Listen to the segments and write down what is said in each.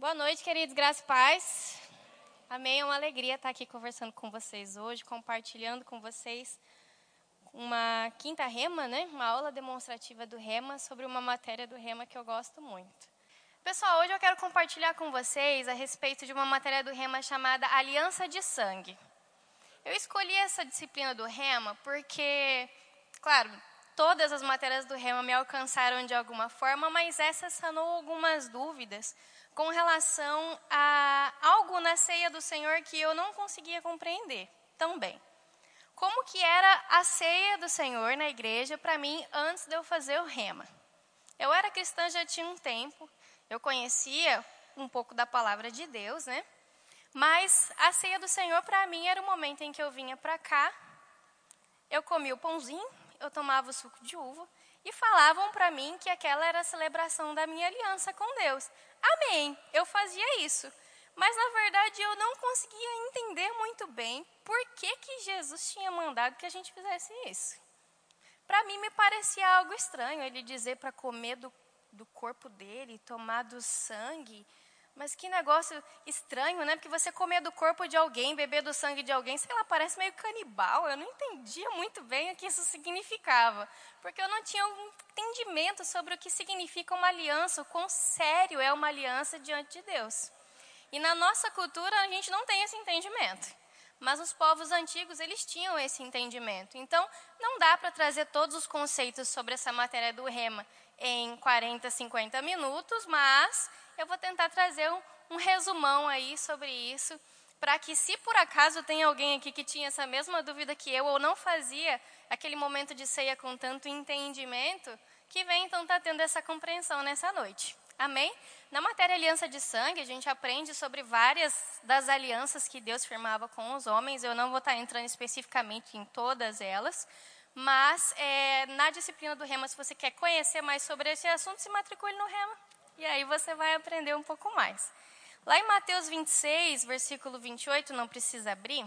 Boa noite, queridos, graças e paz. Amém, é uma alegria estar aqui conversando com vocês hoje, compartilhando com vocês uma quinta rema, né? Uma aula demonstrativa do rema sobre uma matéria do rema que eu gosto muito. Pessoal, hoje eu quero compartilhar com vocês a respeito de uma matéria do rema chamada Aliança de Sangue. Eu escolhi essa disciplina do rema porque, claro, todas as matérias do rema me alcançaram de alguma forma, mas essa sanou algumas dúvidas com relação a algo na ceia do Senhor que eu não conseguia compreender tão bem. Como que era a ceia do Senhor na igreja para mim antes de eu fazer o rema? Eu era cristã já tinha um tempo, eu conhecia um pouco da palavra de Deus, né? Mas a ceia do Senhor para mim era o momento em que eu vinha para cá, eu comia o pãozinho, eu tomava o suco de uva e falavam para mim que aquela era a celebração da minha aliança com Deus. Amém, eu fazia isso. Mas na verdade eu não conseguia entender muito bem por que, que Jesus tinha mandado que a gente fizesse isso. Para mim me parecia algo estranho ele dizer para comer do, do corpo dele, tomar do sangue. Mas que negócio estranho, né? Porque você comer do corpo de alguém, beber do sangue de alguém, sei lá, parece meio canibal. Eu não entendia muito bem o que isso significava. Porque eu não tinha um entendimento sobre o que significa uma aliança, o quão sério é uma aliança diante de Deus. E na nossa cultura a gente não tem esse entendimento. Mas os povos antigos, eles tinham esse entendimento. Então, não dá para trazer todos os conceitos sobre essa matéria do rema em 40, 50 minutos, mas eu vou tentar trazer um, um resumão aí sobre isso, para que se por acaso tem alguém aqui que tinha essa mesma dúvida que eu, ou não fazia aquele momento de ceia com tanto entendimento, que vem então estar tá tendo essa compreensão nessa noite. Amém? Na matéria aliança de sangue, a gente aprende sobre várias das alianças que Deus firmava com os homens. Eu não vou estar tá entrando especificamente em todas elas, mas é, na disciplina do Rema, se você quer conhecer mais sobre esse assunto, se matricule no Rema. E aí você vai aprender um pouco mais. Lá em Mateus 26, versículo 28, não precisa abrir,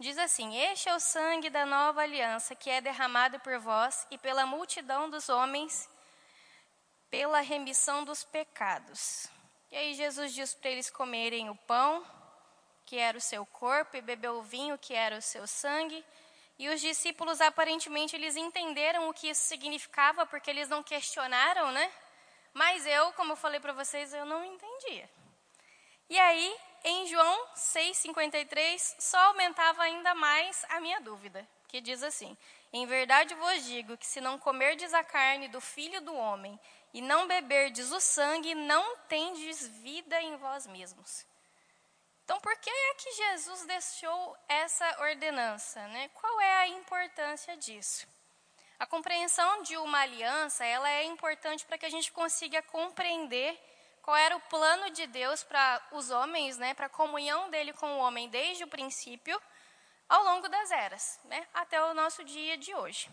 diz assim: Este é o sangue da nova aliança que é derramado por vós e pela multidão dos homens pela remissão dos pecados. E aí Jesus diz para eles comerem o pão, que era o seu corpo, e beber o vinho, que era o seu sangue. E os discípulos aparentemente eles entenderam o que isso significava, porque eles não questionaram, né? Mas eu, como eu falei para vocês, eu não entendia. E aí, em João 6,53, só aumentava ainda mais a minha dúvida, que diz assim: Em verdade vos digo que se não comerdes a carne do filho do homem e não beberdes o sangue, não tendes vida em vós mesmos. Então, por que é que Jesus deixou essa ordenança? Né? Qual é a importância disso? A compreensão de uma aliança, ela é importante para que a gente consiga compreender qual era o plano de Deus para os homens, né, para a comunhão dele com o homem desde o princípio ao longo das eras, né, até o nosso dia de hoje.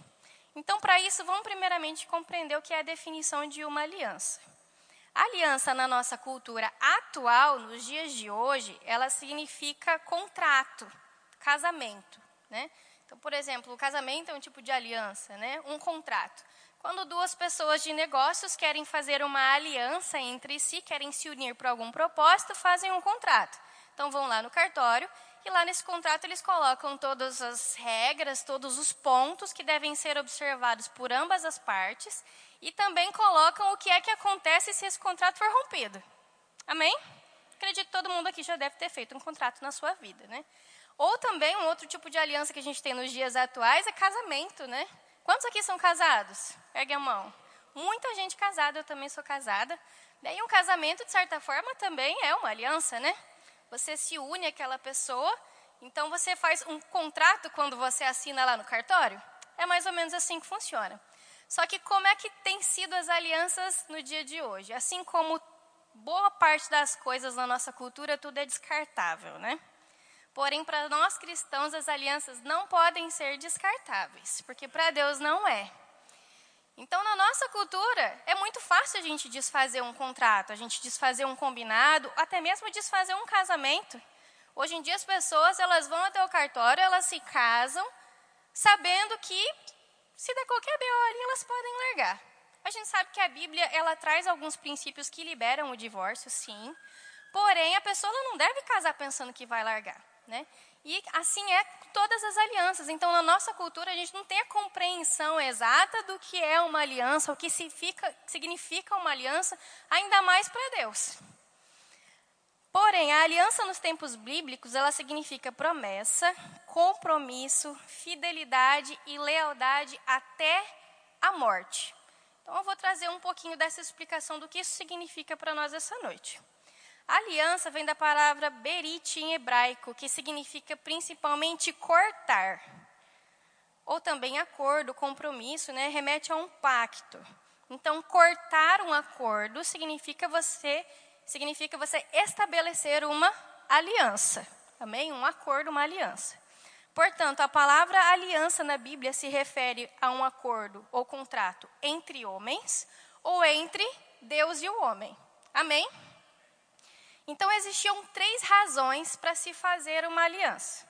Então, para isso, vamos primeiramente compreender o que é a definição de uma aliança. A aliança na nossa cultura atual, nos dias de hoje, ela significa contrato, casamento, né? Então, por exemplo, o casamento é um tipo de aliança, né? um contrato. Quando duas pessoas de negócios querem fazer uma aliança entre si, querem se unir para algum propósito, fazem um contrato. Então, vão lá no cartório e lá nesse contrato eles colocam todas as regras, todos os pontos que devem ser observados por ambas as partes e também colocam o que é que acontece se esse contrato for rompido. Amém? Acredito que todo mundo aqui já deve ter feito um contrato na sua vida, né? Ou também um outro tipo de aliança que a gente tem nos dias atuais é casamento, né? Quantos aqui são casados? Pegue a mão. Muita gente casada, eu também sou casada. Daí um casamento, de certa forma, também é uma aliança, né? Você se une àquela pessoa, então você faz um contrato quando você assina lá no cartório. É mais ou menos assim que funciona. Só que como é que tem sido as alianças no dia de hoje? Assim como boa parte das coisas na nossa cultura, tudo é descartável, né? Porém, para nós cristãos, as alianças não podem ser descartáveis, porque para Deus não é. Então, na nossa cultura, é muito fácil a gente desfazer um contrato, a gente desfazer um combinado, até mesmo desfazer um casamento. Hoje em dia, as pessoas elas vão até o cartório, elas se casam, sabendo que se der qualquer BO ali, elas podem largar. A gente sabe que a Bíblia ela traz alguns princípios que liberam o divórcio, sim. Porém, a pessoa não deve casar pensando que vai largar, né? E assim é todas as alianças. Então, na nossa cultura, a gente não tem a compreensão exata do que é uma aliança, o que significa uma aliança, ainda mais para Deus. Porém, a aliança nos tempos bíblicos, ela significa promessa, compromisso, fidelidade e lealdade até a morte. Então, eu vou trazer um pouquinho dessa explicação do que isso significa para nós essa noite. Aliança vem da palavra berit em hebraico, que significa principalmente cortar. Ou também acordo, compromisso, né, remete a um pacto. Então, cortar um acordo significa você significa você estabelecer uma aliança. Amém? Um acordo, uma aliança. Portanto, a palavra aliança na Bíblia se refere a um acordo ou contrato entre homens ou entre Deus e o homem. Amém? Então existiam três razões para se fazer uma aliança.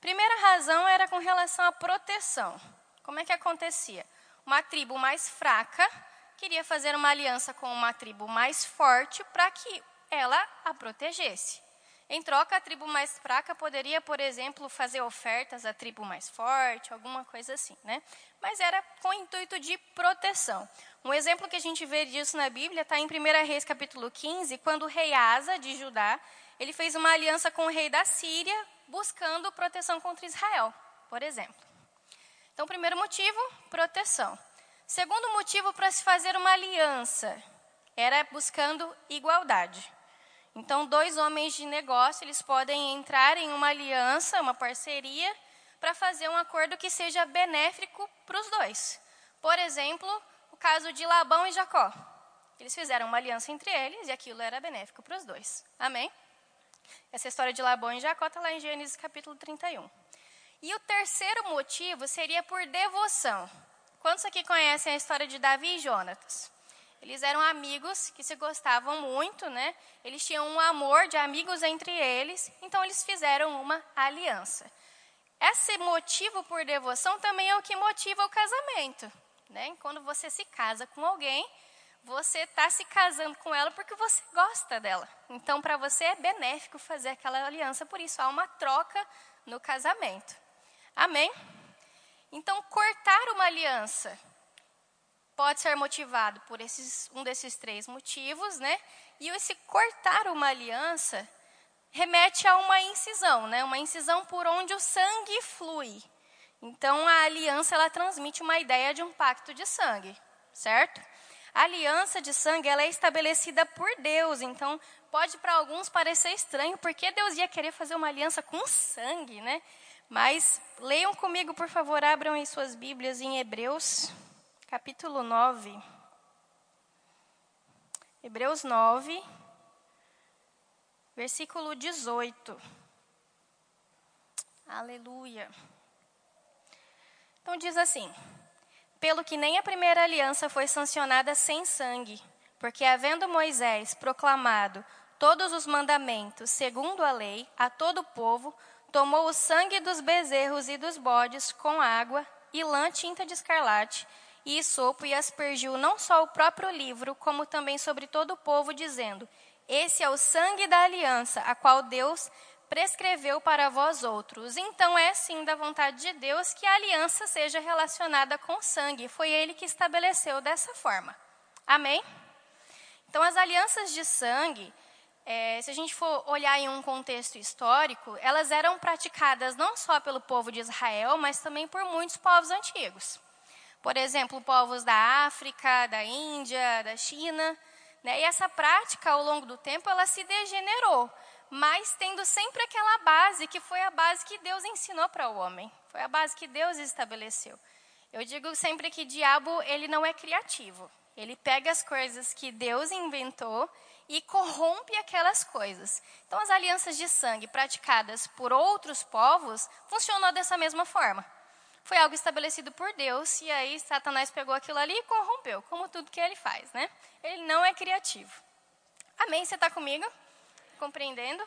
Primeira razão era com relação à proteção. Como é que acontecia? Uma tribo mais fraca queria fazer uma aliança com uma tribo mais forte para que ela a protegesse. Em troca, a tribo mais fraca poderia, por exemplo, fazer ofertas à tribo mais forte, alguma coisa assim, né? Mas era com o intuito de proteção. Um exemplo que a gente vê disso na Bíblia está em 1 Reis capítulo 15, quando o rei Asa, de Judá, ele fez uma aliança com o rei da Síria, buscando proteção contra Israel, por exemplo. Então, primeiro motivo, proteção. Segundo motivo para se fazer uma aliança, era buscando igualdade. Então, dois homens de negócio, eles podem entrar em uma aliança, uma parceria, para fazer um acordo que seja benéfico para os dois. Por exemplo, o caso de Labão e Jacó. Eles fizeram uma aliança entre eles e aquilo era benéfico para os dois. Amém? Essa história de Labão e Jacó está lá em Gênesis capítulo 31. E o terceiro motivo seria por devoção. Quantos aqui conhecem a história de Davi e Jonatas? Eles eram amigos que se gostavam muito, né? Eles tinham um amor de amigos entre eles, então eles fizeram uma aliança. Esse motivo por devoção também é o que motiva o casamento. Né? Quando você se casa com alguém, você está se casando com ela porque você gosta dela. Então, para você é benéfico fazer aquela aliança, por isso há uma troca no casamento. Amém? Então, cortar uma aliança pode ser motivado por esses, um desses três motivos, né? E esse cortar uma aliança remete a uma incisão, né? Uma incisão por onde o sangue flui. Então, a aliança ela transmite uma ideia de um pacto de sangue, certo? A aliança de sangue ela é estabelecida por Deus, então pode para alguns parecer estranho, porque Deus ia querer fazer uma aliança com sangue, né? Mas leiam comigo, por favor, abram em suas Bíblias em Hebreus, capítulo 9. Hebreus 9, versículo 18. Aleluia. Então diz assim: Pelo que nem a primeira aliança foi sancionada sem sangue, porque havendo Moisés proclamado todos os mandamentos segundo a lei a todo o povo, tomou o sangue dos bezerros e dos bodes com água e lã tinta de escarlate e sopo e aspergiu não só o próprio livro, como também sobre todo o povo, dizendo: Esse é o sangue da aliança, a qual Deus prescreveu para vós outros. Então é sim da vontade de Deus que a aliança seja relacionada com sangue. Foi ele que estabeleceu dessa forma. Amém? Então as alianças de sangue, é, se a gente for olhar em um contexto histórico, elas eram praticadas não só pelo povo de Israel, mas também por muitos povos antigos. Por exemplo, povos da África, da Índia, da China. Né? E essa prática, ao longo do tempo, ela se degenerou mas tendo sempre aquela base que foi a base que Deus ensinou para o homem, foi a base que Deus estabeleceu. Eu digo sempre que diabo ele não é criativo. Ele pega as coisas que Deus inventou e corrompe aquelas coisas. Então as alianças de sangue praticadas por outros povos funcionou dessa mesma forma. Foi algo estabelecido por Deus e aí Satanás pegou aquilo ali e corrompeu, como tudo que ele faz, né? Ele não é criativo. Amém? Você está comigo? Compreendendo?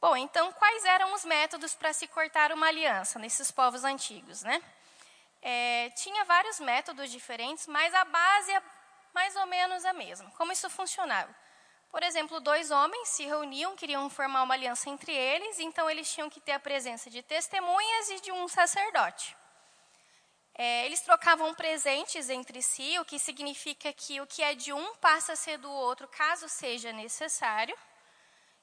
Bom, então quais eram os métodos para se cortar uma aliança nesses povos antigos, né? é, tinha vários métodos diferentes, mas a base é mais ou menos a mesma. Como isso funcionava? Por exemplo, dois homens se reuniam, queriam formar uma aliança entre eles, então eles tinham que ter a presença de testemunhas e de um sacerdote. É, eles trocavam presentes entre si, o que significa que o que é de um passa a ser do outro, caso seja necessário.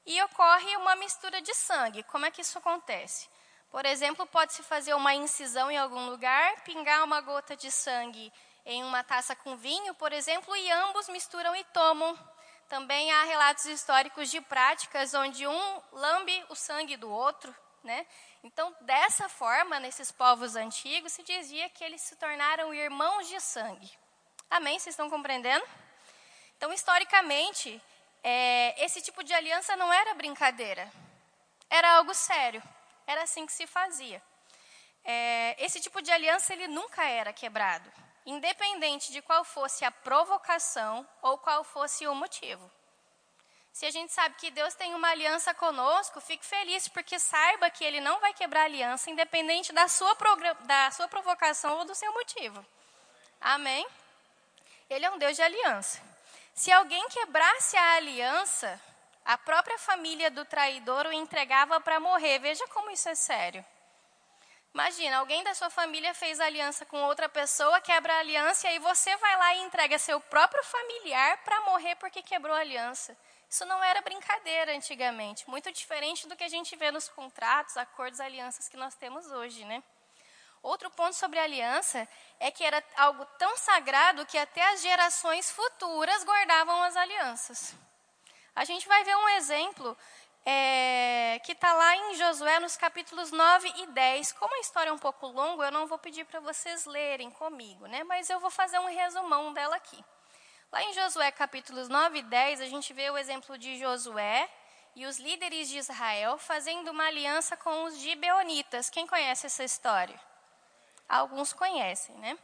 E ocorre uma mistura de sangue. Como é que isso acontece? Por exemplo, pode-se fazer uma incisão em algum lugar, pingar uma gota de sangue em uma taça com vinho, por exemplo, e ambos misturam e tomam também há relatos históricos de práticas onde um lambe o sangue do outro, né? Então, dessa forma, nesses povos antigos, se dizia que eles se tornaram irmãos de sangue. Amém? Vocês estão compreendendo? Então, historicamente, é, esse tipo de aliança não era brincadeira, era algo sério, era assim que se fazia. É, esse tipo de aliança ele nunca era quebrado independente de qual fosse a provocação ou qual fosse o motivo. Se a gente sabe que Deus tem uma aliança conosco, fique feliz, porque saiba que Ele não vai quebrar a aliança, independente da sua, da sua provocação ou do seu motivo. Amém? Ele é um Deus de aliança. Se alguém quebrasse a aliança, a própria família do traidor o entregava para morrer. Veja como isso é sério. Imagina, alguém da sua família fez aliança com outra pessoa, quebra a aliança e aí você vai lá e entrega seu próprio familiar para morrer porque quebrou a aliança. Isso não era brincadeira antigamente, muito diferente do que a gente vê nos contratos, acordos, alianças que nós temos hoje, né? Outro ponto sobre a aliança é que era algo tão sagrado que até as gerações futuras guardavam as alianças. A gente vai ver um exemplo é, que está lá em Josué, nos capítulos 9 e 10. Como a história é um pouco longa, eu não vou pedir para vocês lerem comigo, né? mas eu vou fazer um resumão dela aqui. Lá em Josué, capítulos 9 e 10, a gente vê o exemplo de Josué e os líderes de Israel fazendo uma aliança com os gibeonitas. Quem conhece essa história? Alguns conhecem, né?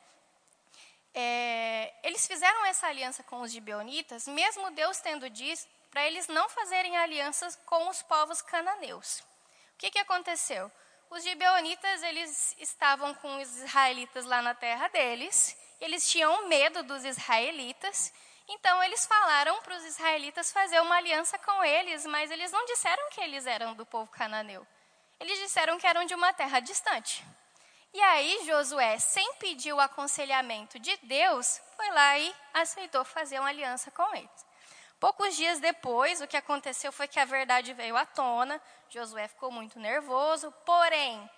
É, eles fizeram essa aliança com os gibeonitas, mesmo Deus tendo dito para eles não fazerem alianças com os povos cananeus. O que, que aconteceu? Os gibeonitas eles estavam com os israelitas lá na terra deles, eles tinham medo dos israelitas, então eles falaram para os israelitas fazer uma aliança com eles, mas eles não disseram que eles eram do povo cananeu. Eles disseram que eram de uma terra distante. E aí Josué, sem pedir o aconselhamento de Deus, foi lá e aceitou fazer uma aliança com eles. Poucos dias depois, o que aconteceu foi que a verdade veio à tona, Josué ficou muito nervoso, porém,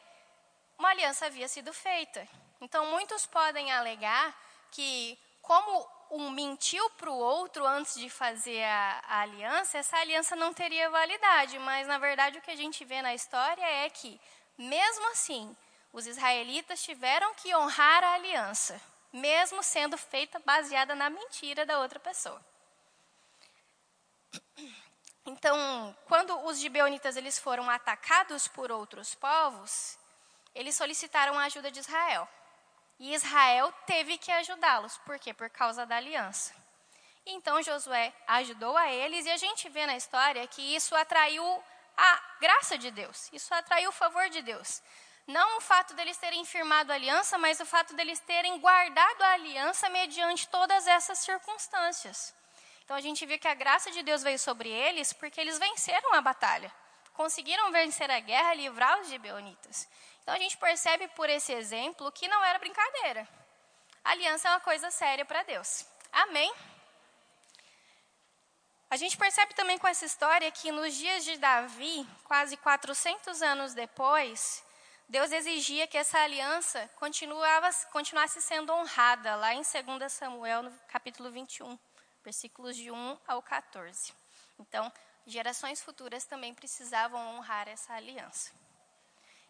uma aliança havia sido feita. Então, muitos podem alegar que, como um mentiu para o outro antes de fazer a, a, aliança, essa aliança não teria validade. Mas, na verdade, o que a gente vê na história é que, mesmo assim, os israelitas tiveram que honrar a aliança, mesmo sendo feita baseada na mentira da outra pessoa. Então, quando os gibeonitas eles foram atacados por outros povos, eles solicitaram a ajuda de Israel. E Israel teve que ajudá-los. Por quê? Por causa da aliança. Então Josué ajudou a eles e a gente vê na história que isso atraiu a graça de Deus. Isso atraiu o favor de Deus. Não o fato deles terem firmado a aliança, mas o fato deles terem guardado a aliança mediante todas essas circunstâncias. Então a gente viu que a graça de Deus veio sobre eles porque eles venceram a batalha. Conseguiram vencer a guerra e livrar os gibeonitas. Então a gente percebe por esse exemplo que não era brincadeira. A aliança é uma coisa séria para Deus. Amém? A gente percebe também com essa história que nos dias de Davi, quase 400 anos depois, Deus exigia que essa aliança continuasse sendo honrada, lá em 2 Samuel, no capítulo 21 versículos de 1 ao 14. Então, gerações futuras também precisavam honrar essa aliança.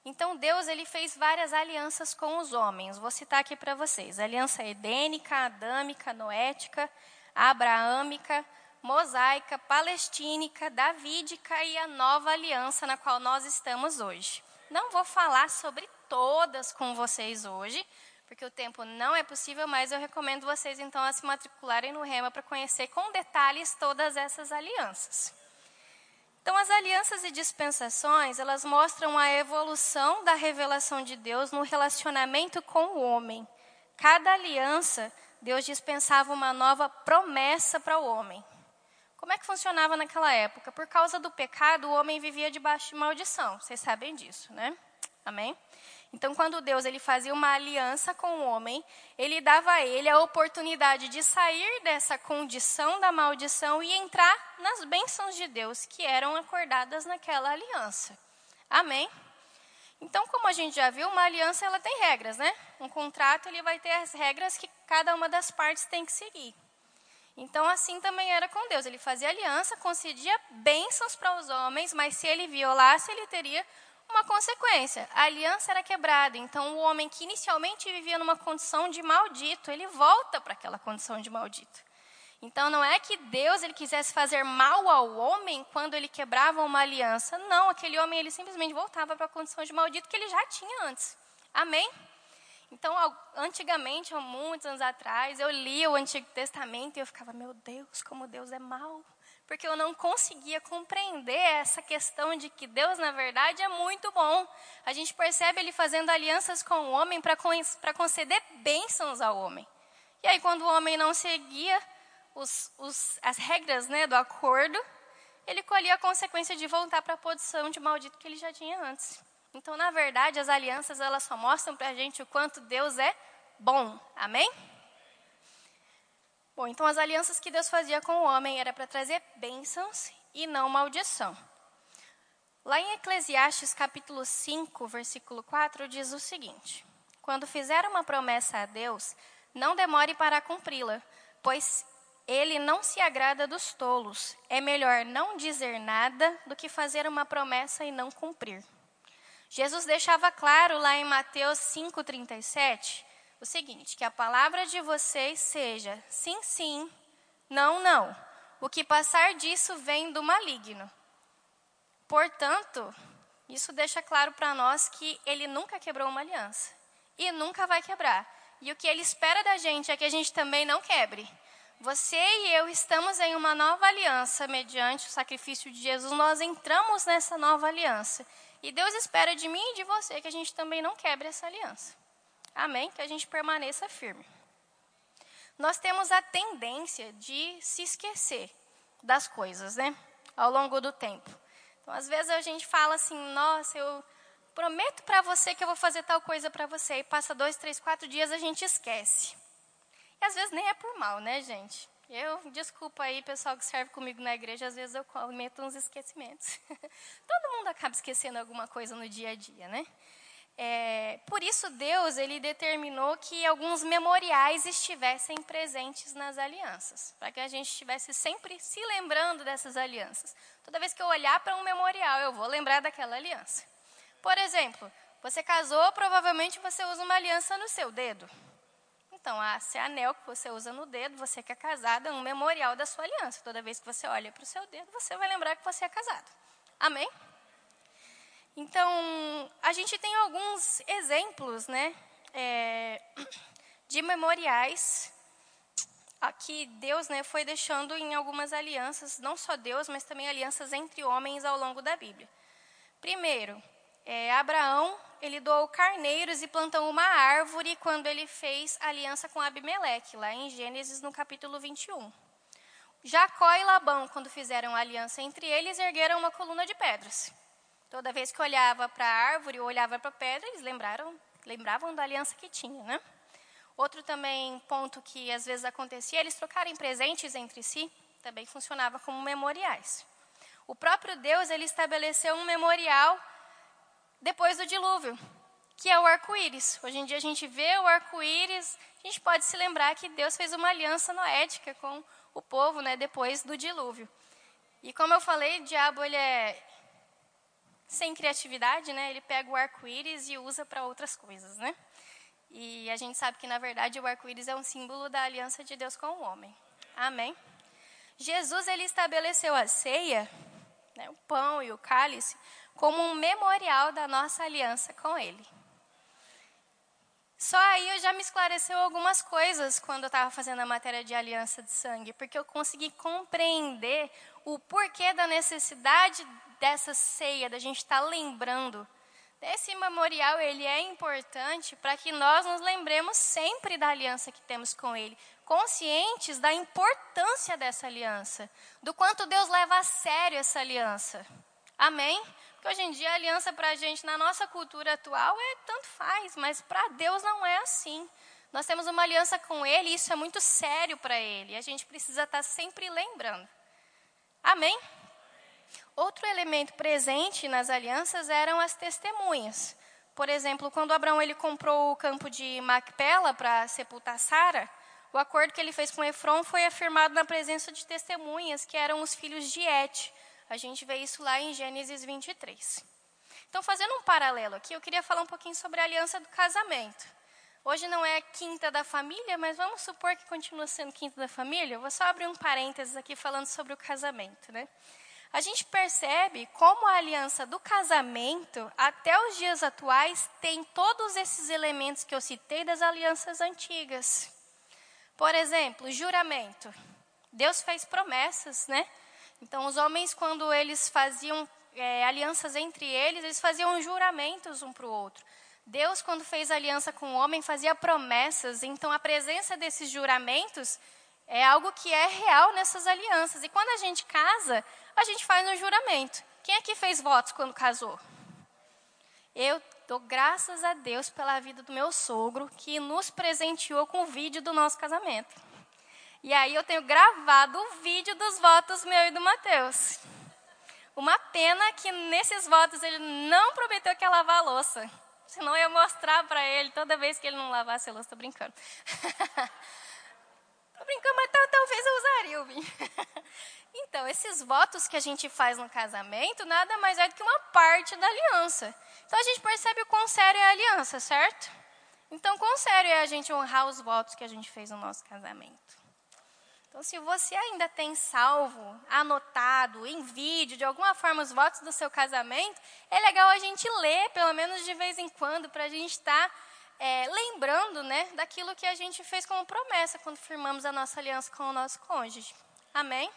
Então Deus ele fez várias alianças com os homens. Vou citar aqui para vocês: aliança edênica, adâmica, noética, abraâmica, mosaica, palestínica, davídica e a nova aliança na qual nós estamos hoje. Não vou falar sobre todas com vocês hoje, porque o tempo não é possível, mas eu recomendo vocês então a se matricularem no Rema para conhecer com detalhes todas essas alianças. Então as alianças e dispensações, elas mostram a evolução da revelação de Deus no relacionamento com o homem. Cada aliança, Deus dispensava uma nova promessa para o homem. Como é que funcionava naquela época? Por causa do pecado, o homem vivia debaixo de maldição. Vocês sabem disso, né? Amém? Então, quando Deus ele fazia uma aliança com o homem, ele dava a ele a oportunidade de sair dessa condição da maldição e entrar nas bênçãos de Deus que eram acordadas naquela aliança. Amém? Então, como a gente já viu, uma aliança ela tem regras, né? Um contrato ele vai ter as regras que cada uma das partes tem que seguir. Então, assim também era com Deus. Ele fazia aliança, concedia bênçãos para os homens, mas se ele violasse, ele teria uma consequência. A aliança era quebrada. Então, o homem que inicialmente vivia numa condição de maldito, ele volta para aquela condição de maldito. Então, não é que Deus ele quisesse fazer mal ao homem quando ele quebrava uma aliança. Não, aquele homem ele simplesmente voltava para a condição de maldito que ele já tinha antes. Amém? Então, antigamente, há muitos anos atrás, eu lia o Antigo Testamento e eu ficava, meu Deus, como Deus é mau porque eu não conseguia compreender essa questão de que Deus, na verdade, é muito bom. A gente percebe ele fazendo alianças com o homem para conceder bênçãos ao homem. E aí, quando o homem não seguia os, os, as regras né, do acordo, ele colhia a consequência de voltar para a posição de maldito que ele já tinha antes. Então, na verdade, as alianças elas só mostram para a gente o quanto Deus é bom. Amém? Bom, então as alianças que Deus fazia com o homem era para trazer bênçãos e não maldição. Lá em Eclesiastes capítulo 5, versículo 4, diz o seguinte: Quando fizer uma promessa a Deus, não demore para cumpri-la, pois ele não se agrada dos tolos. É melhor não dizer nada do que fazer uma promessa e não cumprir. Jesus deixava claro lá em Mateus 5,37 o seguinte: que a palavra de vocês seja sim, sim, não, não. O que passar disso vem do maligno. Portanto, isso deixa claro para nós que ele nunca quebrou uma aliança e nunca vai quebrar. E o que ele espera da gente é que a gente também não quebre. Você e eu estamos em uma nova aliança mediante o sacrifício de Jesus. Nós entramos nessa nova aliança. E Deus espera de mim e de você que a gente também não quebre essa aliança. Amém? Que a gente permaneça firme. Nós temos a tendência de se esquecer das coisas, né? Ao longo do tempo. Então, às vezes a gente fala assim: nossa, eu prometo para você que eu vou fazer tal coisa para você. E passa dois, três, quatro dias a gente esquece. E às vezes nem é por mal, né, gente? Eu, desculpa aí, pessoal que serve comigo na igreja, às vezes eu cometo uns esquecimentos. Todo mundo acaba esquecendo alguma coisa no dia a dia, né? É, por isso Deus ele determinou que alguns memoriais estivessem presentes nas alianças, para que a gente estivesse sempre se lembrando dessas alianças. Toda vez que eu olhar para um memorial, eu vou lembrar daquela aliança. Por exemplo, você casou, provavelmente você usa uma aliança no seu dedo. Então, esse anel que você usa no dedo, você que é casado, é um memorial da sua aliança. Toda vez que você olha para o seu dedo, você vai lembrar que você é casado. Amém? Então, a gente tem alguns exemplos né, é, de memoriais que Deus né, foi deixando em algumas alianças, não só Deus, mas também alianças entre homens ao longo da Bíblia. Primeiro, é, Abraão ele doou carneiros e plantou uma árvore quando ele fez aliança com Abimeleque, lá em Gênesis, no capítulo 21. Jacó e Labão, quando fizeram aliança entre eles, ergueram uma coluna de pedras. Toda vez que olhava para a árvore ou olhava para a pedra, eles lembraram, lembravam da aliança que tinha, né? Outro também ponto que às vezes acontecia, eles trocarem presentes entre si, também funcionava como memoriais. O próprio Deus, ele estabeleceu um memorial depois do dilúvio, que é o arco-íris. Hoje em dia a gente vê o arco-íris, a gente pode se lembrar que Deus fez uma aliança noética com o povo, né, depois do dilúvio. E como eu falei, o diabo ele é sem criatividade, né, ele pega o arco-íris e usa para outras coisas, né? E a gente sabe que, na verdade, o arco-íris é um símbolo da aliança de Deus com o homem. Amém? Jesus, ele estabeleceu a ceia, né, o pão e o cálice, como um memorial da nossa aliança com ele. Só aí eu já me esclareceu algumas coisas quando eu estava fazendo a matéria de aliança de sangue, porque eu consegui compreender o porquê da necessidade dessa ceia, da gente estar tá lembrando. Esse memorial ele é importante para que nós nos lembremos sempre da aliança que temos com Ele, conscientes da importância dessa aliança, do quanto Deus leva a sério essa aliança. Amém? Porque hoje em dia a aliança para a gente, na nossa cultura atual, é tanto faz, mas para Deus não é assim. Nós temos uma aliança com Ele e isso é muito sério para Ele. A gente precisa estar tá sempre lembrando. Amém? Outro elemento presente nas alianças eram as testemunhas. Por exemplo, quando Abraão ele comprou o campo de Macpela para sepultar Sara, o acordo que ele fez com Efron foi afirmado na presença de testemunhas, que eram os filhos de Et, a gente vê isso lá em Gênesis 23. Então, fazendo um paralelo aqui, eu queria falar um pouquinho sobre a aliança do casamento. Hoje não é quinta da família, mas vamos supor que continua sendo quinta da família. Eu vou só abrir um parênteses aqui falando sobre o casamento, né? A gente percebe como a aliança do casamento, até os dias atuais, tem todos esses elementos que eu citei das alianças antigas. Por exemplo, juramento. Deus fez promessas, né? Então, os homens, quando eles faziam é, alianças entre eles, eles faziam juramentos um para o outro. Deus, quando fez aliança com o homem, fazia promessas. Então, a presença desses juramentos é algo que é real nessas alianças. E quando a gente casa, a gente faz um juramento. Quem aqui fez votos quando casou? Eu dou graças a Deus pela vida do meu sogro, que nos presenteou com o vídeo do nosso casamento. E aí eu tenho gravado o vídeo dos votos meu e do Mateus. Uma pena que nesses votos ele não prometeu que ia lavar a louça. Senão eu ia mostrar para ele toda vez que ele não lavasse a louça. Tô brincando. Brincando, mas talvez eu usaria o vinho. então, esses votos que a gente faz no casamento nada mais é do que uma parte da aliança. Então a gente percebe o quão sério é a aliança, certo? Então, quão sério é a gente honrar os votos que a gente fez no nosso casamento? Então, se você ainda tem salvo, anotado, em vídeo, de alguma forma, os votos do seu casamento, é legal a gente ler, pelo menos de vez em quando, para a gente estar tá, é, lembrando né, daquilo que a gente fez como promessa quando firmamos a nossa aliança com o nosso cônjuge. Amém?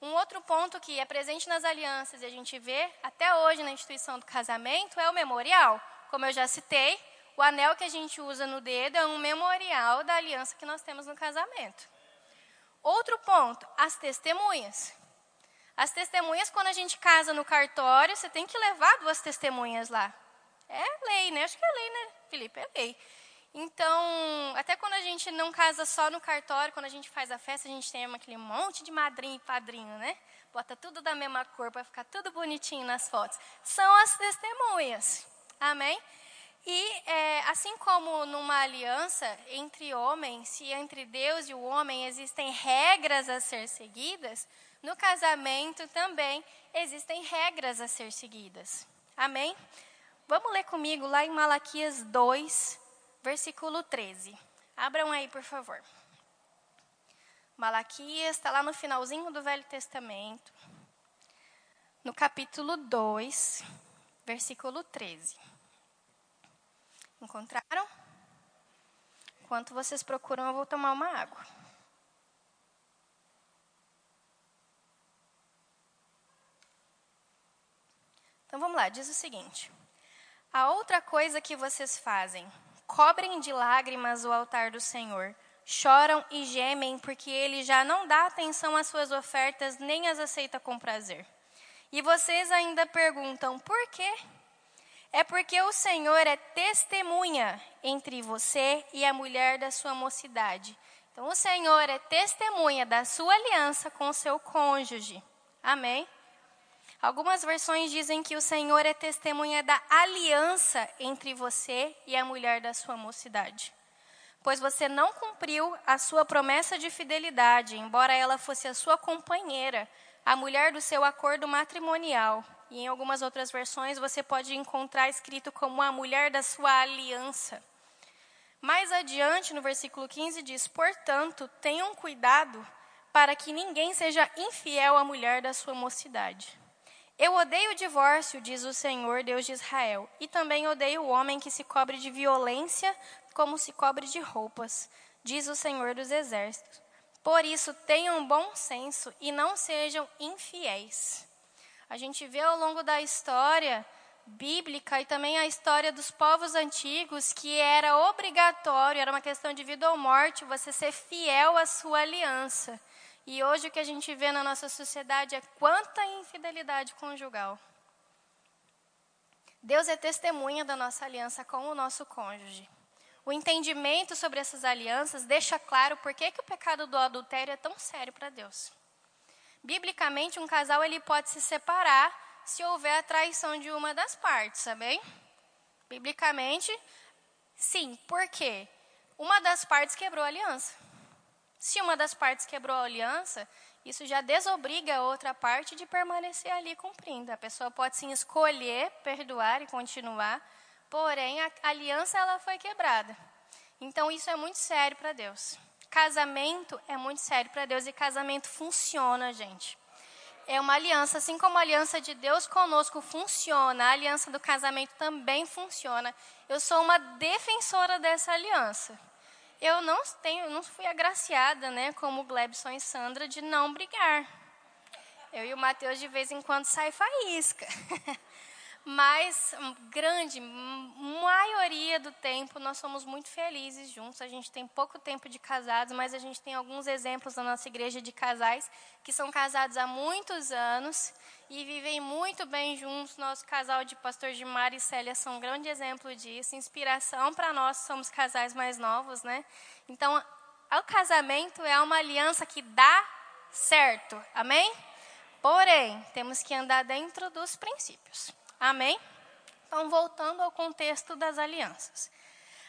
Um outro ponto que é presente nas alianças e a gente vê até hoje na instituição do casamento é o memorial. Como eu já citei, o anel que a gente usa no dedo é um memorial da aliança que nós temos no casamento. Outro ponto, as testemunhas. As testemunhas, quando a gente casa no cartório, você tem que levar duas testemunhas lá. É lei, né? Acho que é lei, né, Felipe? É lei. Então, até quando a gente não casa só no cartório, quando a gente faz a festa, a gente tem aquele monte de madrinha e padrinho, né? Bota tudo da mesma cor para ficar tudo bonitinho nas fotos. São as testemunhas. Amém? E é, assim como numa aliança entre homens, e entre Deus e o homem existem regras a ser seguidas, no casamento também existem regras a ser seguidas. Amém? Vamos ler comigo lá em Malaquias 2, versículo 13. Abram aí, por favor. Malaquias está lá no finalzinho do Velho Testamento, no capítulo 2, versículo 13. Encontraram? Enquanto vocês procuram, eu vou tomar uma água. Então vamos lá, diz o seguinte: A outra coisa que vocês fazem, cobrem de lágrimas o altar do Senhor, choram e gemem porque ele já não dá atenção às suas ofertas nem as aceita com prazer. E vocês ainda perguntam: por quê? É porque o Senhor é testemunha entre você e a mulher da sua mocidade. Então, o Senhor é testemunha da sua aliança com o seu cônjuge. Amém? Algumas versões dizem que o Senhor é testemunha da aliança entre você e a mulher da sua mocidade. Pois você não cumpriu a sua promessa de fidelidade, embora ela fosse a sua companheira, a mulher do seu acordo matrimonial. E em algumas outras versões você pode encontrar escrito como a mulher da sua aliança. Mais adiante, no versículo 15, diz: Portanto, tenham cuidado para que ninguém seja infiel à mulher da sua mocidade. Eu odeio o divórcio, diz o Senhor, Deus de Israel, e também odeio o homem que se cobre de violência como se cobre de roupas, diz o Senhor dos exércitos. Por isso, tenham bom senso e não sejam infiéis. A gente vê ao longo da história bíblica e também a história dos povos antigos que era obrigatório, era uma questão de vida ou morte, você ser fiel à sua aliança. E hoje o que a gente vê na nossa sociedade é quanta infidelidade conjugal. Deus é testemunha da nossa aliança com o nosso cônjuge. O entendimento sobre essas alianças deixa claro por que, que o pecado do adultério é tão sério para Deus. Biblicamente, um casal ele pode se separar se houver a traição de uma das partes, tá bem? Biblicamente, sim. Por quê? Uma das partes quebrou a aliança. Se uma das partes quebrou a aliança, isso já desobriga a outra parte de permanecer ali cumprindo. A pessoa pode sim escolher perdoar e continuar, porém a aliança ela foi quebrada. Então isso é muito sério para Deus. Casamento é muito sério para Deus e casamento funciona, gente. É uma aliança, assim como a aliança de Deus conosco funciona, a aliança do casamento também funciona. Eu sou uma defensora dessa aliança eu não tenho, não fui agraciada, né, como Glebson e Sandra, de não brigar. Eu e o Mateus de vez em quando sai faísca. Mas grande maioria do tempo nós somos muito felizes juntos. A gente tem pouco tempo de casados, mas a gente tem alguns exemplos na nossa igreja de casais que são casados há muitos anos e vivem muito bem juntos. Nosso casal de pastor Gilmar e Célia são um grande exemplo disso, inspiração para nós, somos casais mais novos, né? Então, o casamento é uma aliança que dá certo. Amém? Porém, temos que andar dentro dos princípios. Amém? Então, voltando ao contexto das alianças.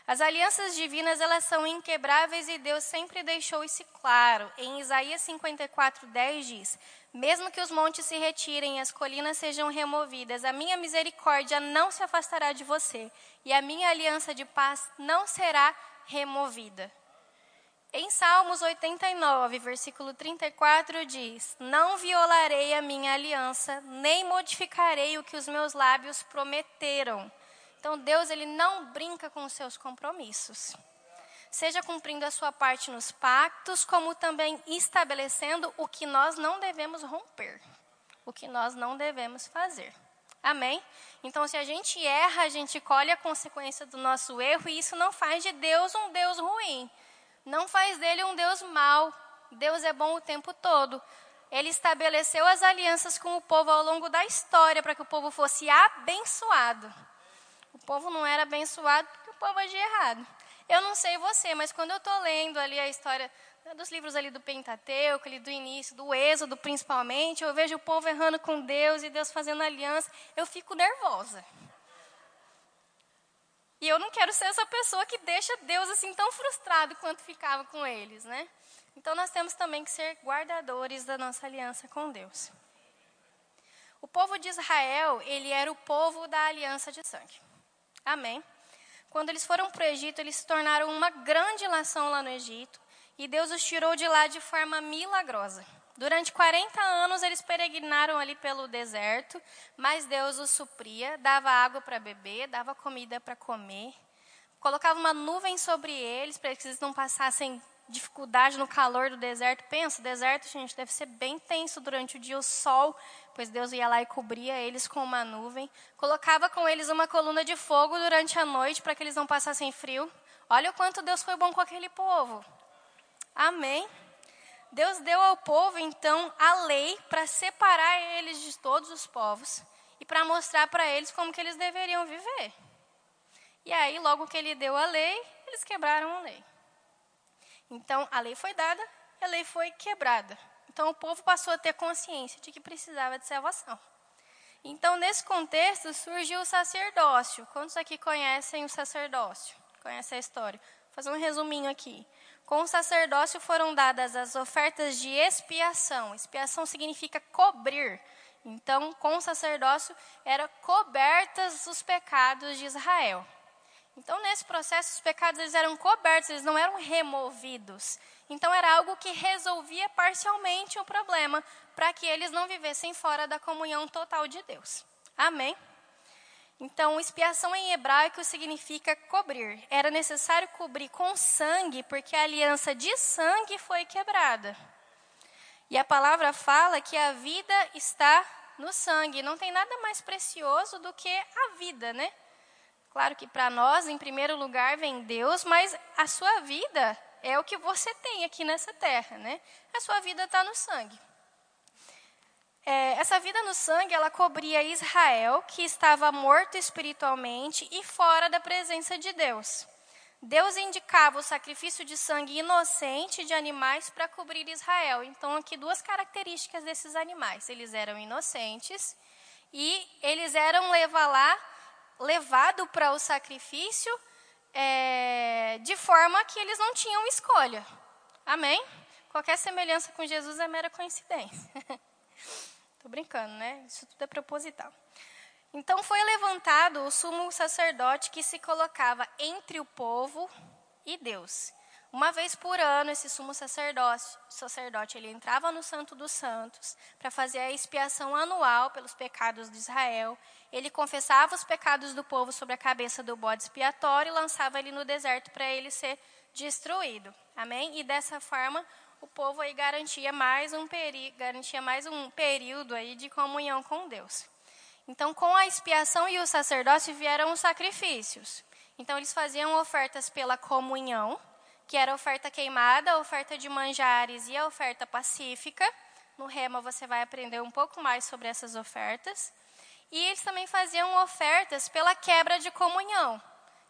As alianças divinas, elas são inquebráveis e Deus sempre deixou isso claro. Em Isaías 54, 10 diz: Mesmo que os montes se retirem e as colinas sejam removidas, a minha misericórdia não se afastará de você, e a minha aliança de paz não será removida. Em Salmos 89, versículo 34 diz: Não violarei a minha aliança, nem modificarei o que os meus lábios prometeram. Então Deus ele não brinca com os seus compromissos. Seja cumprindo a sua parte nos pactos, como também estabelecendo o que nós não devemos romper, o que nós não devemos fazer. Amém? Então, se a gente erra, a gente colhe a consequência do nosso erro, e isso não faz de Deus um Deus ruim não faz dele um Deus mau. Deus é bom o tempo todo. Ele estabeleceu as alianças com o povo ao longo da história para que o povo fosse abençoado. O povo não era abençoado porque o povo agia errado. Eu não sei você, mas quando eu estou lendo ali a história né, dos livros ali do Pentateuco, ali do início, do Êxodo principalmente, eu vejo o povo errando com Deus e Deus fazendo aliança, eu fico nervosa. E eu não quero ser essa pessoa que deixa Deus assim tão frustrado quanto ficava com eles, né? Então nós temos também que ser guardadores da nossa aliança com Deus. O povo de Israel, ele era o povo da aliança de sangue. Amém. Quando eles foram para o Egito, eles se tornaram uma grande nação lá no Egito, e Deus os tirou de lá de forma milagrosa. Durante 40 anos eles peregrinaram ali pelo deserto, mas Deus os supria, dava água para beber, dava comida para comer, colocava uma nuvem sobre eles para que eles não passassem dificuldade no calor do deserto. Pensa, deserto, gente, deve ser bem tenso durante o dia, o sol, pois Deus ia lá e cobria eles com uma nuvem. Colocava com eles uma coluna de fogo durante a noite para que eles não passassem frio. Olha o quanto Deus foi bom com aquele povo. Amém. Deus deu ao povo, então, a lei para separar eles de todos os povos e para mostrar para eles como que eles deveriam viver. E aí, logo que ele deu a lei, eles quebraram a lei. Então, a lei foi dada e a lei foi quebrada. Então, o povo passou a ter consciência de que precisava de salvação. Então, nesse contexto, surgiu o sacerdócio. Quantos aqui conhecem o sacerdócio? Conhecem a história? Vou fazer um resuminho aqui. Com o sacerdócio foram dadas as ofertas de expiação. Expiação significa cobrir. Então, com o sacerdócio eram cobertas os pecados de Israel. Então, nesse processo, os pecados eles eram cobertos, eles não eram removidos. Então, era algo que resolvia parcialmente o problema, para que eles não vivessem fora da comunhão total de Deus. Amém? Então, expiação em hebraico significa cobrir. Era necessário cobrir com sangue, porque a aliança de sangue foi quebrada. E a palavra fala que a vida está no sangue. Não tem nada mais precioso do que a vida, né? Claro que para nós, em primeiro lugar, vem Deus, mas a sua vida é o que você tem aqui nessa terra, né? A sua vida está no sangue. É, essa vida no sangue, ela cobria Israel, que estava morto espiritualmente e fora da presença de Deus. Deus indicava o sacrifício de sangue inocente de animais para cobrir Israel. Então, aqui duas características desses animais: eles eram inocentes e eles eram levar lá, levado para o sacrifício é, de forma que eles não tinham escolha. Amém? Qualquer semelhança com Jesus é mera coincidência. Estou brincando, né? Isso tudo é proposital. Então foi levantado o sumo sacerdote que se colocava entre o povo e Deus. Uma vez por ano, esse sumo sacerdote, sacerdote ele entrava no Santo dos Santos para fazer a expiação anual pelos pecados de Israel. Ele confessava os pecados do povo sobre a cabeça do bode expiatório e lançava ele no deserto para ele ser destruído. Amém? E dessa forma, o povo aí garantia mais um, peri garantia mais um período aí de comunhão com Deus. Então, com a expiação e o sacerdócio vieram os sacrifícios. Então, eles faziam ofertas pela comunhão, que era a oferta queimada, a oferta de manjares e a oferta pacífica. No Rema você vai aprender um pouco mais sobre essas ofertas. E eles também faziam ofertas pela quebra de comunhão,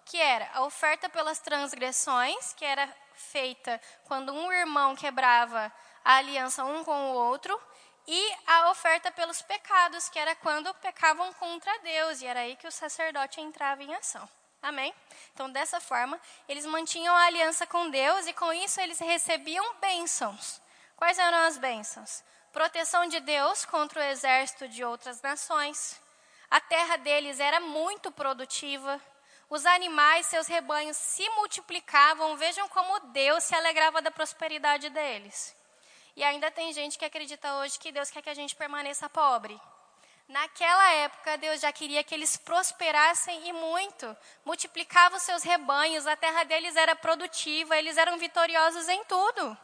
que era a oferta pelas transgressões, que era feita quando um irmão quebrava a aliança um com o outro, e a oferta pelos pecados, que era quando pecavam contra Deus, e era aí que o sacerdote entrava em ação. Amém? Então, dessa forma, eles mantinham a aliança com Deus e com isso eles recebiam bênçãos. Quais eram as bênçãos? Proteção de Deus contra o exército de outras nações. A terra deles era muito produtiva. Os animais, seus rebanhos se multiplicavam. Vejam como Deus se alegrava da prosperidade deles. E ainda tem gente que acredita hoje que Deus quer que a gente permaneça pobre. Naquela época, Deus já queria que eles prosperassem e muito. Multiplicava os seus rebanhos, a terra deles era produtiva, eles eram vitoriosos em tudo.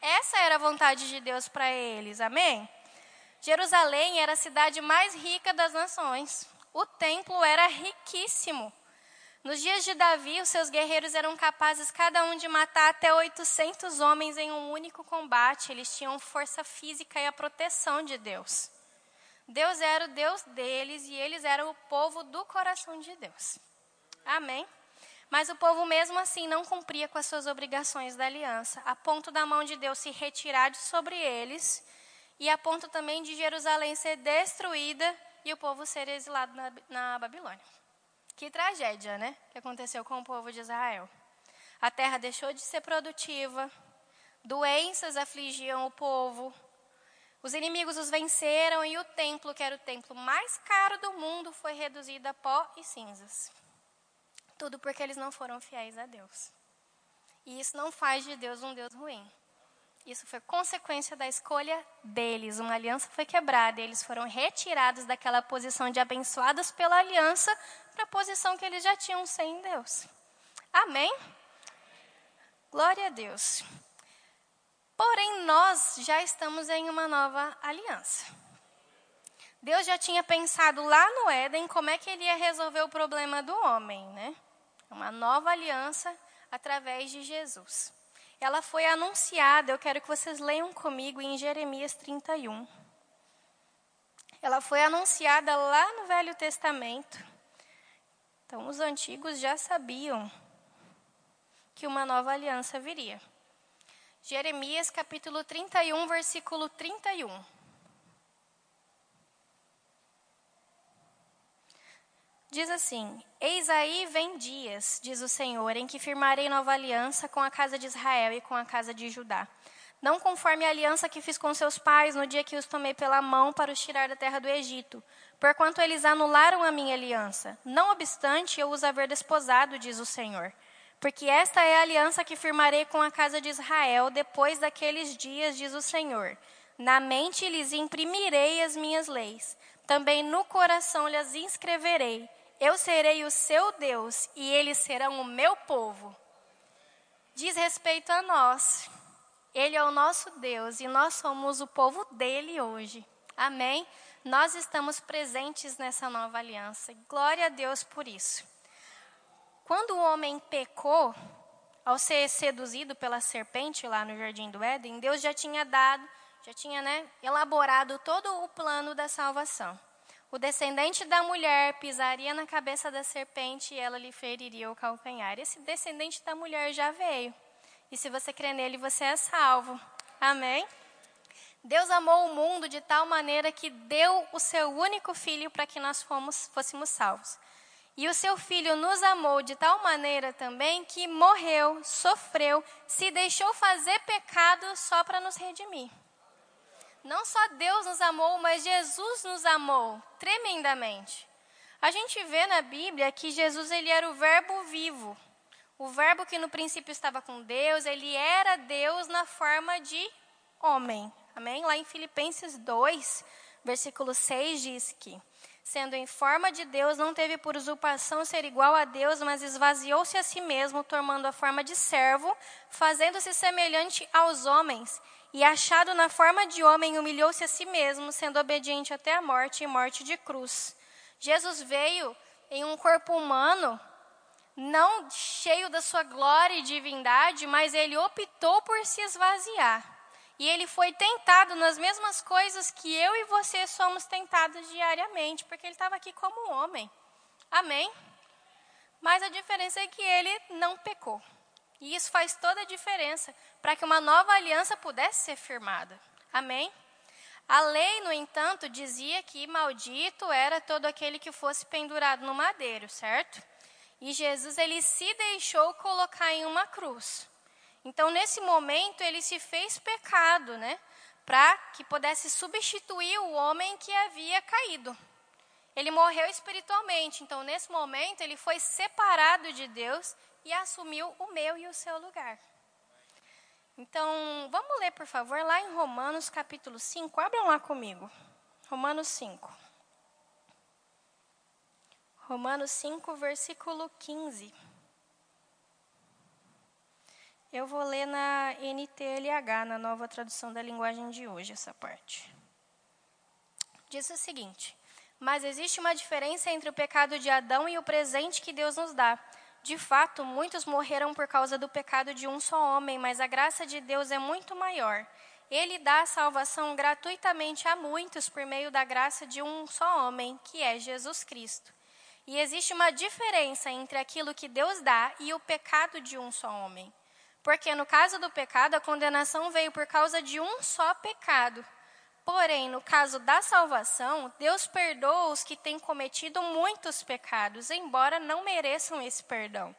Essa era a vontade de Deus para eles, amém? Jerusalém era a cidade mais rica das nações. O templo era riquíssimo. Nos dias de Davi, os seus guerreiros eram capazes cada um de matar até 800 homens em um único combate. Eles tinham força física e a proteção de Deus. Deus era o Deus deles e eles eram o povo do coração de Deus. Amém? Mas o povo, mesmo assim, não cumpria com as suas obrigações da aliança, a ponto da mão de Deus se retirar de sobre eles e a ponto também de Jerusalém ser destruída e o povo ser exilado na, na Babilônia. Que tragédia, né? Que aconteceu com o povo de Israel. A terra deixou de ser produtiva, doenças afligiam o povo, os inimigos os venceram e o templo, que era o templo mais caro do mundo, foi reduzido a pó e cinzas. Tudo porque eles não foram fiéis a Deus. E isso não faz de Deus um Deus ruim. Isso foi consequência da escolha deles. Uma aliança foi quebrada e eles foram retirados daquela posição de abençoados pela aliança para a posição que eles já tinham sem Deus. Amém? Glória a Deus. Porém, nós já estamos em uma nova aliança. Deus já tinha pensado lá no Éden como é que ele ia resolver o problema do homem, né? Uma nova aliança através de Jesus ela foi anunciada, eu quero que vocês leiam comigo em Jeremias 31. Ela foi anunciada lá no Velho Testamento. Então, os antigos já sabiam que uma nova aliança viria. Jeremias capítulo 31, versículo 31. Diz assim: Eis aí vem dias, diz o Senhor, em que firmarei nova aliança com a casa de Israel e com a casa de Judá. Não conforme a aliança que fiz com seus pais no dia que os tomei pela mão para os tirar da terra do Egito, porquanto eles anularam a minha aliança. Não obstante eu os haver desposado, diz o Senhor. Porque esta é a aliança que firmarei com a casa de Israel depois daqueles dias, diz o Senhor. Na mente lhes imprimirei as minhas leis, também no coração lhes inscreverei Eu serei o seu Deus e eles serão o meu povo. Diz respeito a nós. Ele é o nosso Deus e nós somos o povo dele hoje. Amém? Nós estamos presentes nessa nova aliança. Glória a Deus por isso. Quando o homem pecou, ao ser seduzido pela serpente lá no jardim do Éden, Deus já tinha dado, já tinha, né, elaborado todo o plano da salvação. O descendente da mulher pisaria na cabeça da serpente e ela lhe feriria o calcanhar. Esse descendente da mulher já veio. E se você crê nele, você é salvo. Amém? Deus amou o mundo de tal maneira que deu o seu único filho para que nós fomos, fôssemos salvos. E o seu filho nos amou de tal maneira também que morreu, sofreu, se deixou fazer pecado só para nos redimir. Não só Deus nos amou, mas Jesus nos amou tremendamente. A gente vê na Bíblia que Jesus ele era o verbo vivo. O verbo que no princípio estava com Deus, ele era Deus na forma de homem. Amém? Lá em Filipenses 2, versículo 6 diz que sendo em forma de Deus, não teve por usurpação ser igual a Deus, mas esvaziou-se a si mesmo, tomando a forma de servo, fazendo-se semelhante aos homens e achado na forma de homem, humilhou-se a si mesmo, sendo obediente até a morte e morte de cruz. Jesus veio em um corpo humano, não cheio da sua glória e divindade, mas ele optou por se esvaziar. E ele foi tentado nas mesmas coisas que eu e você somos tentados diariamente, porque ele estava aqui como homem. Amém? Mas a diferença é que ele não pecou. E isso faz toda a diferença para que uma nova aliança pudesse ser firmada. Amém? A lei, no entanto, dizia que maldito era todo aquele que fosse pendurado no madeiro, certo? E Jesus ele se deixou colocar em uma cruz. Então, nesse momento, ele se fez pecado, né? Para que pudesse substituir o homem que havia caído. Ele morreu espiritualmente. Então, nesse momento, ele foi separado de Deus e assumiu o meu e o seu lugar. Então, vamos ler, por favor, lá em Romanos capítulo 5. Abram lá comigo. Romanos 5. Romanos 5, versículo 15. Eu vou ler na NTLH, na nova tradução da linguagem de hoje, essa parte. Diz o seguinte: Mas existe uma diferença entre o pecado de Adão e o presente que Deus nos dá. De fato, muitos morreram por causa do pecado de um só homem, mas a graça de Deus é muito maior. Ele dá a salvação gratuitamente a muitos por meio da graça de um só homem, que é Jesus Cristo. E existe uma diferença entre aquilo que Deus dá e o pecado de um só homem. Porque no caso do pecado, a condenação veio por causa de um só pecado. Porém, no caso da salvação, Deus perdoa os que têm cometido muitos pecados, embora não mereçam esse perdão.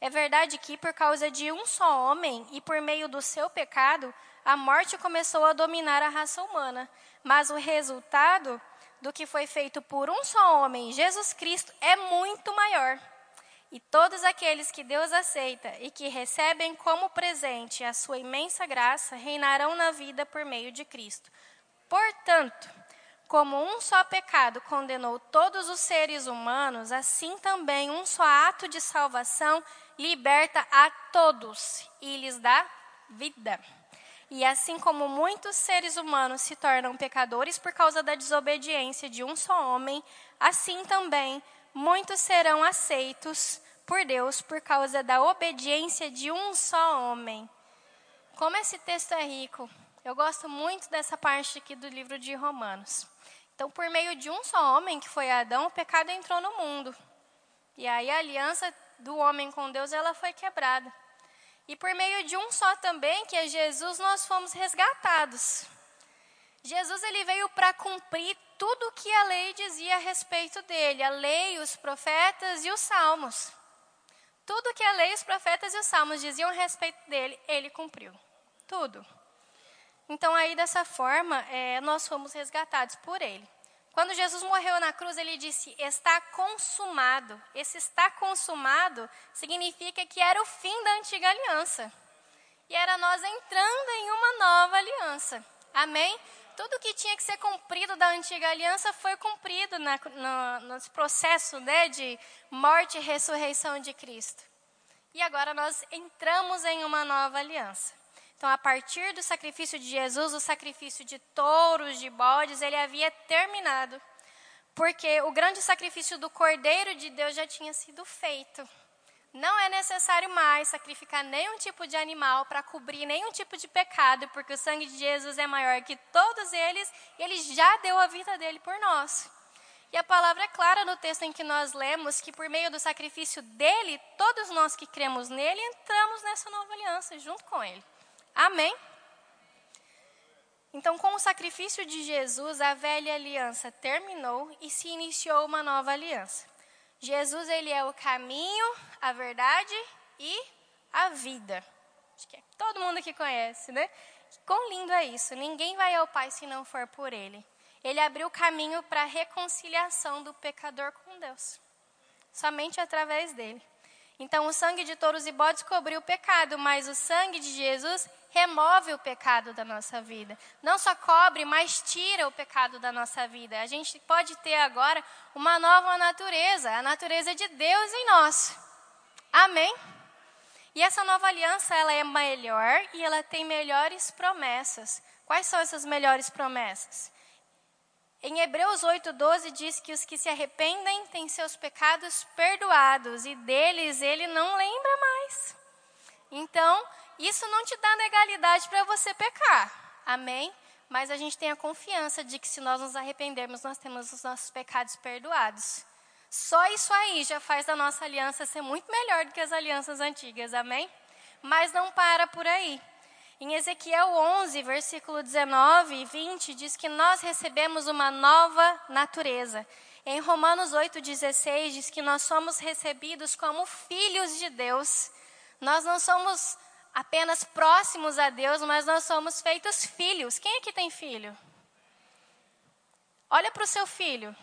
É verdade que, por causa de um só homem e por meio do seu pecado, a morte começou a dominar a raça humana. Mas o resultado do que foi feito por um só homem, Jesus Cristo, é muito maior. E todos aqueles que Deus aceita e que recebem como presente a sua imensa graça reinarão na vida por meio de Cristo. Portanto, como um só pecado condenou todos os seres humanos, assim também um só ato de salvação liberta a todos e lhes dá vida. E assim como muitos seres humanos se tornam pecadores por causa da desobediência de um só homem, assim também muitos serão aceitos por Deus por causa da obediência de um só homem. Como esse texto é rico, eu gosto muito dessa parte aqui do livro de Romanos. Então, por meio de um só homem, que foi Adão, o pecado entrou no mundo. E aí a aliança do homem com Deus, ela foi quebrada. E por meio de um só também, que é Jesus, nós fomos resgatados. Jesus ele veio para cumprir tudo o que a lei dizia a respeito dele, a lei, os profetas e os salmos. Tudo que a lei, os profetas e os salmos diziam a respeito dele, ele cumpriu. Tudo. Então, aí dessa forma, é, nós fomos resgatados por ele. Quando Jesus morreu na cruz, ele disse: Está consumado. Esse está consumado significa que era o fim da antiga aliança. E era nós entrando em uma nova aliança. Amém? Tudo que tinha que ser cumprido da antiga aliança foi cumprido na, no, no processo né, de morte e ressurreição de Cristo. E agora nós entramos em uma nova aliança. Então, a partir do sacrifício de Jesus, o sacrifício de touros, de bodes, ele havia terminado. Porque o grande sacrifício do Cordeiro de Deus já tinha sido feito. Não é necessário mais sacrificar nenhum tipo de animal para cobrir nenhum tipo de pecado, porque o sangue de Jesus é maior que todos eles e ele já deu a vida dele por nós. E a palavra é clara no texto em que nós lemos que por meio do sacrifício dele, todos nós que cremos nele entramos nessa nova aliança junto com ele. Amém? Então, com o sacrifício de Jesus, a velha aliança terminou e se iniciou uma nova aliança. Jesus ele é o caminho, a verdade e a vida. Acho que é todo mundo que conhece, né? Quão lindo é isso! Ninguém vai ao Pai se não for por Ele. Ele abriu o caminho para a reconciliação do pecador com Deus, somente através dele. Então, o sangue de touros e bodes cobriu o pecado, mas o sangue de Jesus remove o pecado da nossa vida. Não só cobre, mas tira o pecado da nossa vida. A gente pode ter agora uma nova natureza, a natureza de Deus em nós. Amém? E essa nova aliança, ela é melhor e ela tem melhores promessas. Quais são essas melhores promessas? Em Hebreus 8,12 diz que os que se arrependem têm seus pecados perdoados e deles ele não lembra mais. Então, isso não te dá legalidade para você pecar. Amém? Mas a gente tem a confiança de que se nós nos arrependermos, nós temos os nossos pecados perdoados. Só isso aí já faz da nossa aliança ser muito melhor do que as alianças antigas. Amém? Mas não para por aí. Em Ezequiel 11, versículo 19 e 20, diz que nós recebemos uma nova natureza. Em Romanos 8,16 diz que nós somos recebidos como filhos de Deus. Nós não somos apenas próximos a Deus, mas nós somos feitos filhos. Quem aqui tem filho? Olha para o seu filho.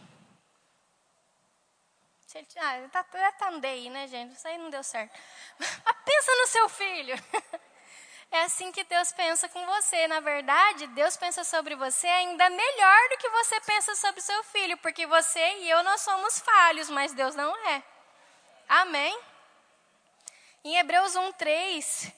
Ah, ele está tá andei, né, gente? Isso aí não deu certo. Mas pensa no seu filho. É assim que Deus pensa com você. Na verdade, Deus pensa sobre você ainda melhor do que você pensa sobre seu filho, porque você e eu nós somos falhos, mas Deus não é. Amém? Em Hebreus 1:3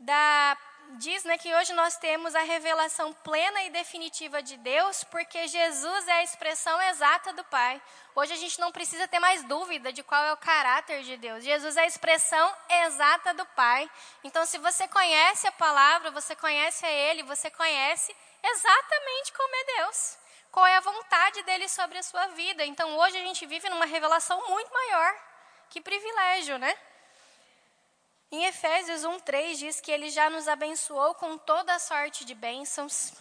da diz né, que hoje nós temos a revelação plena e definitiva de Deus, porque Jesus é a expressão exata do Pai. Hoje a gente não precisa ter mais dúvida de qual é o caráter de Deus. Jesus é a expressão exata do Pai. Então, se você conhece a palavra, você conhece a Ele, você conhece exatamente como é Deus. Qual é a vontade dele sobre a sua vida. Então, hoje a gente vive numa revelação muito maior. Que privilégio, né? Em Efésios 1:3 diz que ele já nos abençoou com toda sorte de bênçãos.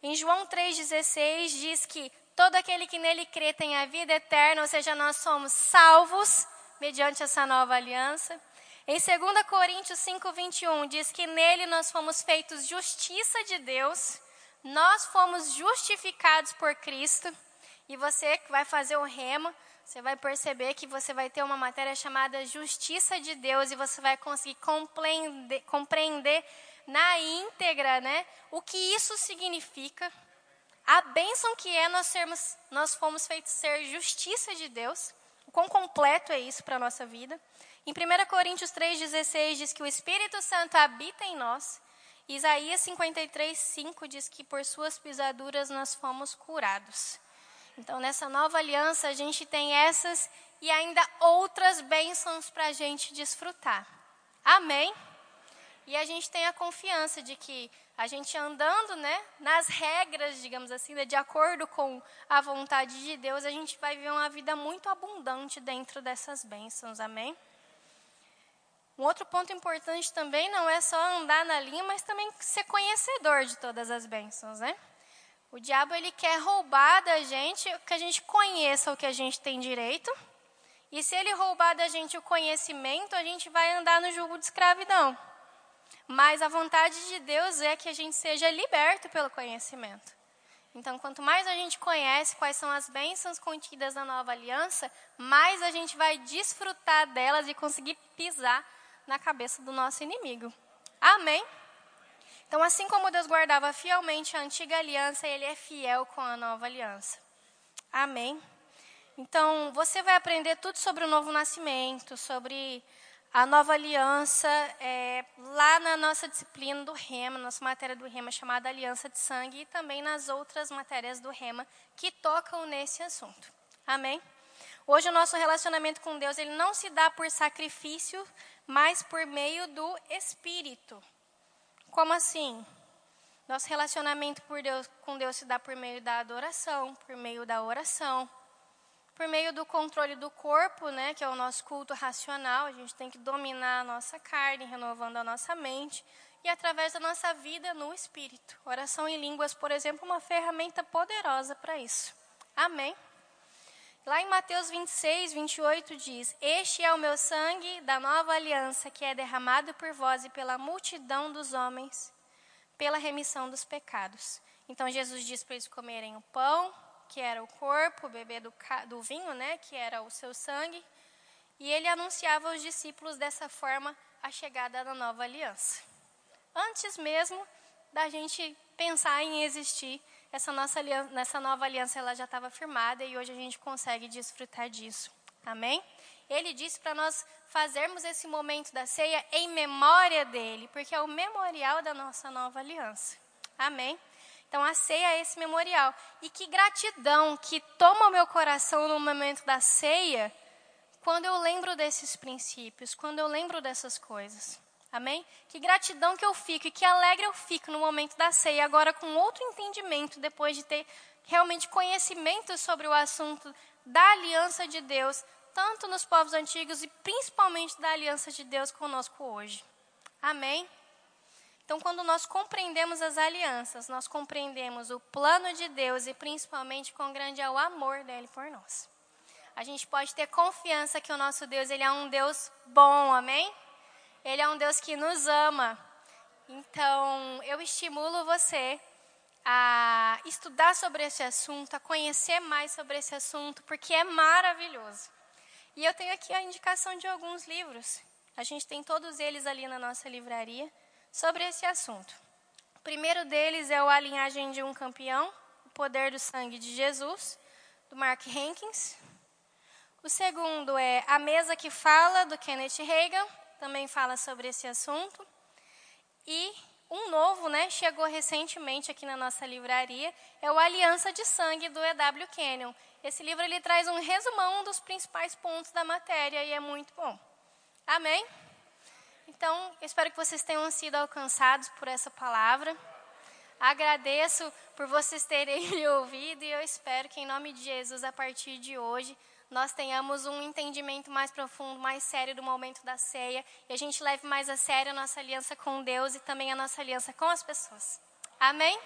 Em João 3:16 diz que todo aquele que nele crê tem a vida eterna, ou seja, nós somos salvos mediante essa nova aliança. Em 2 Coríntios 5:21 diz que nele nós fomos feitos justiça de Deus. Nós fomos justificados por Cristo. E você que vai fazer o rema, você vai perceber que você vai ter uma matéria chamada Justiça de Deus e você vai conseguir compreender, compreender na íntegra, né, o que isso significa. A bênção que é nós sermos, nós fomos feitos ser justiça de Deus. O quão completo é isso para a nossa vida. Em 1 Coríntios 3,16 diz que o Espírito Santo habita em nós. Isaías 53, 5 diz que por suas pisaduras nós fomos curados. Então, nessa nova aliança, a gente tem essas e ainda outras bênçãos para a gente desfrutar. Amém? E a gente tem a confiança de que a gente andando né, nas regras, digamos assim, né, de acordo com a vontade de Deus, a gente vai viver uma vida muito abundante dentro dessas bênçãos. Amém? Um outro ponto importante também não é só andar na linha, mas também ser conhecedor de todas as bênçãos, né? O diabo ele quer roubar da gente que a gente conheça o que a gente tem direito. E se ele roubar da gente o conhecimento, a gente vai andar no jugo de escravidão. Mas a vontade de Deus é que a gente seja liberto pelo conhecimento. Então, quanto mais a gente conhece quais são as bênçãos contidas na nova aliança, mais a gente vai desfrutar delas e conseguir pisar na cabeça do nosso inimigo. Amém? Então, assim como Deus guardava fielmente a antiga aliança, Ele é fiel com a nova aliança. Amém? Então, você vai aprender tudo sobre o novo nascimento, sobre a nova aliança, é, lá na nossa disciplina do Rema, nossa matéria do Rema chamada Aliança de Sangue, e também nas outras matérias do Rema que tocam nesse assunto. Amém? Hoje o nosso relacionamento com Deus ele não se dá por sacrifício, mas por meio do Espírito. Como assim? Nosso relacionamento Deus, com Deus se dá por meio da adoração, por meio da oração, por meio do controle do corpo, né, que é o nosso culto racional. A gente tem que dominar a nossa carne, renovando a nossa mente, e através da nossa vida no espírito. Oração em línguas, por exemplo, é uma ferramenta poderosa para isso. Amém. Lá em Mateus 26, 28 diz: Este é o meu sangue da nova aliança, que é derramado por vós e pela multidão dos homens, pela remissão dos pecados. Então Jesus diz para eles comerem o pão, que era o corpo, beber do, do vinho, né, que era o seu sangue, e ele anunciava aos discípulos dessa forma a chegada da nova aliança. Antes mesmo da gente pensar em existir essa nossa aliança, nessa nova aliança ela já estava firmada e hoje a gente consegue desfrutar disso. Amém? Ele disse para nós fazermos esse momento da ceia em memória dele, porque é o memorial da nossa nova aliança. Amém? Então a ceia é esse memorial. E que gratidão que toma o meu coração no momento da ceia, quando eu lembro desses princípios, quando eu lembro dessas coisas. Amém? Que gratidão que eu fico e que alegre eu fico no momento da ceia, agora com outro entendimento, depois de ter realmente conhecimento sobre o assunto da aliança de Deus, tanto nos povos antigos e principalmente da aliança de Deus conosco hoje. Amém? Então, quando nós compreendemos as alianças, nós compreendemos o plano de Deus e principalmente quão grande é o amor dele por nós. A gente pode ter confiança que o nosso Deus ele é um Deus bom, amém? Ele é um Deus que nos ama. Então, eu estimulo você a estudar sobre esse assunto, a conhecer mais sobre esse assunto, porque é maravilhoso. E eu tenho aqui a indicação de alguns livros. A gente tem todos eles ali na nossa livraria sobre esse assunto. O primeiro deles é o A Linhagem de um Campeão, O Poder do Sangue de Jesus, do Mark Hankins. O segundo é A Mesa que Fala, do Kenneth Reagan também fala sobre esse assunto. E um novo, né, chegou recentemente aqui na nossa livraria, é o Aliança de Sangue do E.W. Kenyon. Esse livro ele traz um resumão dos principais pontos da matéria e é muito bom. Amém? Então, espero que vocês tenham sido alcançados por essa palavra. Agradeço por vocês terem me ouvido e eu espero que, em nome de Jesus, a partir de hoje, nós tenhamos um entendimento mais profundo, mais sério do momento da ceia e a gente leve mais a sério a nossa aliança com Deus e também a nossa aliança com as pessoas. Amém?